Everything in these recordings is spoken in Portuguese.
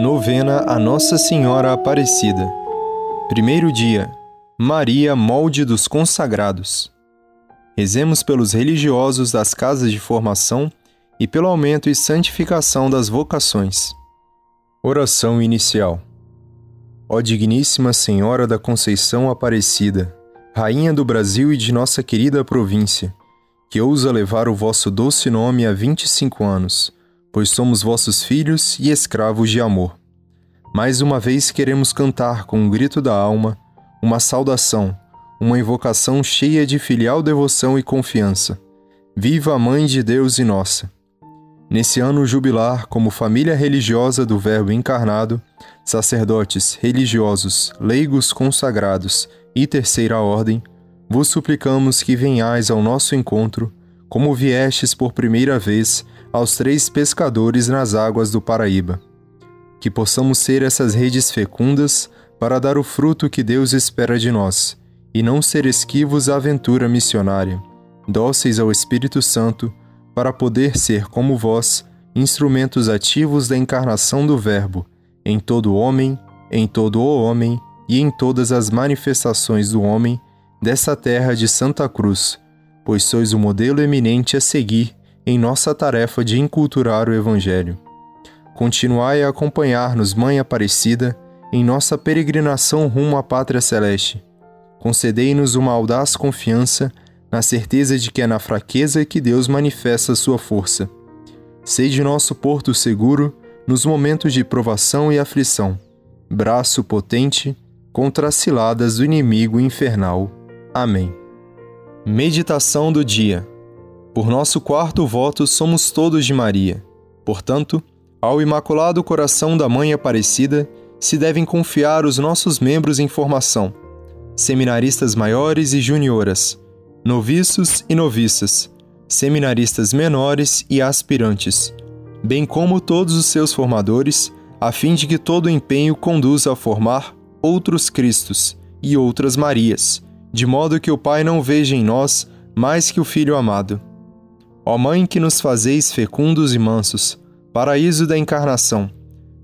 Novena a Nossa Senhora Aparecida. Primeiro dia. Maria, molde dos consagrados. Rezemos pelos religiosos das casas de formação e pelo aumento e santificação das vocações. Oração inicial. Ó Digníssima Senhora da Conceição Aparecida, Rainha do Brasil e de nossa querida província, que ousa levar o vosso doce nome há 25 anos, pois somos vossos filhos e escravos de amor. Mais uma vez queremos cantar com um grito da alma uma saudação, uma invocação cheia de filial devoção e confiança. Viva a Mãe de Deus e nossa! Nesse ano jubilar, como família religiosa do Verbo encarnado, sacerdotes, religiosos, leigos consagrados e terceira ordem, vos suplicamos que venhais ao nosso encontro, como viestes por primeira vez aos três pescadores nas águas do Paraíba. Que possamos ser essas redes fecundas para dar o fruto que Deus espera de nós, e não ser esquivos à aventura missionária, dóceis ao Espírito Santo, para poder ser, como vós, instrumentos ativos da encarnação do Verbo, em todo homem, em todo o homem e em todas as manifestações do homem dessa terra de Santa Cruz, pois sois o modelo eminente a seguir em nossa tarefa de inculturar o Evangelho. Continuai a acompanhar-nos, Mãe Aparecida, em nossa peregrinação rumo à Pátria Celeste. Concedei-nos uma audaz confiança na certeza de que é na fraqueza que Deus manifesta sua força. Sede nosso porto seguro nos momentos de provação e aflição, braço potente contra as ciladas do inimigo infernal. Amém. Meditação do dia. Por nosso quarto voto somos todos de Maria. Portanto, ao Imaculado Coração da Mãe Aparecida, se devem confiar os nossos membros em formação, seminaristas maiores e junioras, noviços e noviças, seminaristas menores e aspirantes, bem como todos os seus formadores, a fim de que todo o empenho conduza a formar outros Cristos e outras Marias, de modo que o Pai não veja em nós mais que o Filho amado. Ó Mãe que nos fazeis fecundos e mansos, paraíso da encarnação,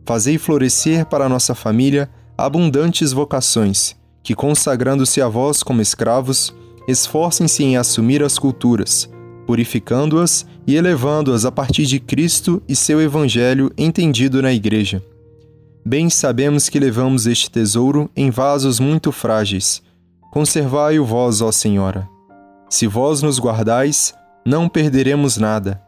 fazei florescer para nossa família abundantes vocações, que, consagrando-se a vós como escravos, esforcem-se em assumir as culturas, purificando-as e elevando-as a partir de Cristo e seu Evangelho entendido na Igreja. Bem sabemos que levamos este tesouro em vasos muito frágeis. Conservai-o vós, ó Senhora. Se vós nos guardais, não perderemos nada.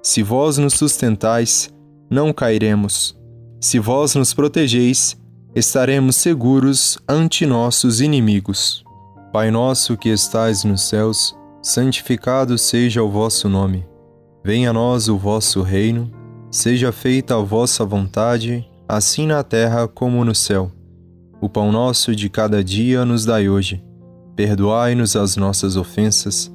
Se vós nos sustentais, não cairemos. Se vós nos protegeis, estaremos seguros ante nossos inimigos. Pai nosso que estais nos céus, santificado seja o vosso nome. Venha a nós o vosso reino, seja feita a vossa vontade, assim na terra como no céu. O pão nosso de cada dia nos dai hoje. Perdoai-nos as nossas ofensas,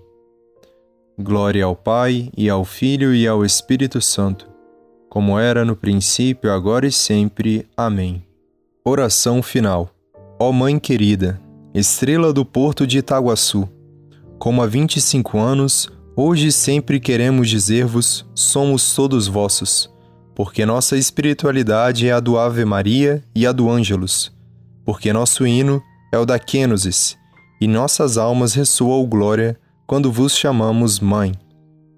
Glória ao Pai, e ao Filho, e ao Espírito Santo, como era no princípio, agora e sempre. Amém. Oração final. Ó Mãe querida, estrela do porto de Itaguaçu, como há 25 anos, hoje sempre queremos dizer-vos: somos todos vossos, porque nossa espiritualidade é a do Ave Maria e a do Ângelus, porque nosso hino é o da Quênosis, e nossas almas ressoam glória quando vos chamamos Mãe,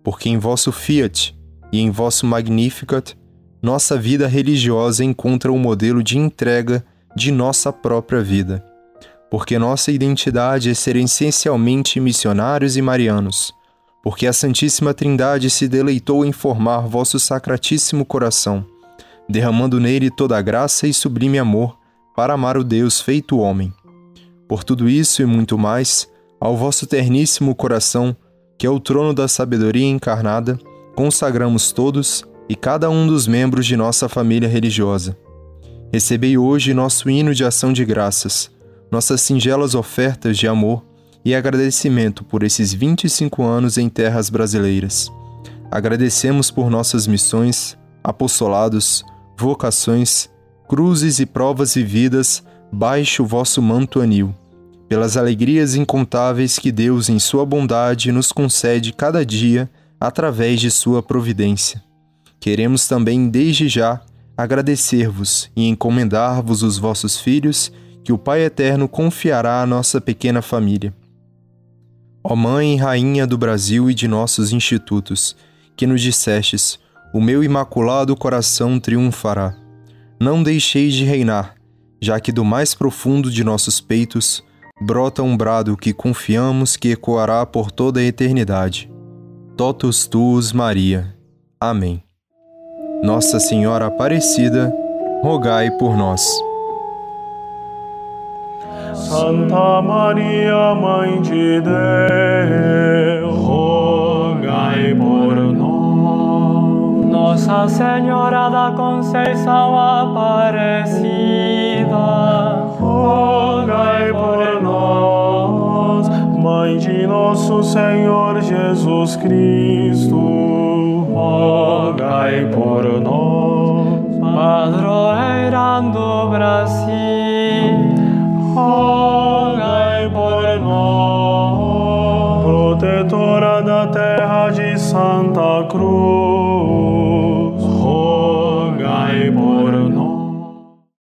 porque em vosso Fiat e em vosso Magnificat, nossa vida religiosa encontra o um modelo de entrega de nossa própria vida. Porque nossa identidade é ser essencialmente missionários e marianos, porque a Santíssima Trindade se deleitou em formar vosso sacratíssimo coração, derramando nele toda a graça e sublime amor para amar o Deus feito homem. Por tudo isso e muito mais, ao vosso terníssimo coração, que é o trono da sabedoria encarnada, consagramos todos e cada um dos membros de nossa família religiosa. Recebei hoje nosso hino de ação de graças, nossas singelas ofertas de amor e agradecimento por esses 25 anos em terras brasileiras. Agradecemos por nossas missões, apostolados, vocações, cruzes e provas vividas baixo o vosso manto anil, pelas alegrias incontáveis que Deus, em Sua bondade, nos concede cada dia através de Sua providência. Queremos também, desde já, agradecer-vos e encomendar-vos os vossos filhos, que o Pai Eterno confiará à nossa pequena família. Ó Mãe e Rainha do Brasil e de nossos institutos, que nos dissestes: O meu imaculado coração triunfará. Não deixeis de reinar, já que do mais profundo de nossos peitos brota um brado que confiamos que ecoará por toda a eternidade. Totus tuus, Maria. Amém. Nossa Senhora Aparecida, rogai por nós. Santa Maria, Mãe de Deus, rogai por nós. Nossa Senhora da Conceição Aparecida, Mãe de nosso Senhor Jesus Cristo, rogai por nós. Padroeira do Brasil, rogai por nós. Protetora da terra de Santa Cruz,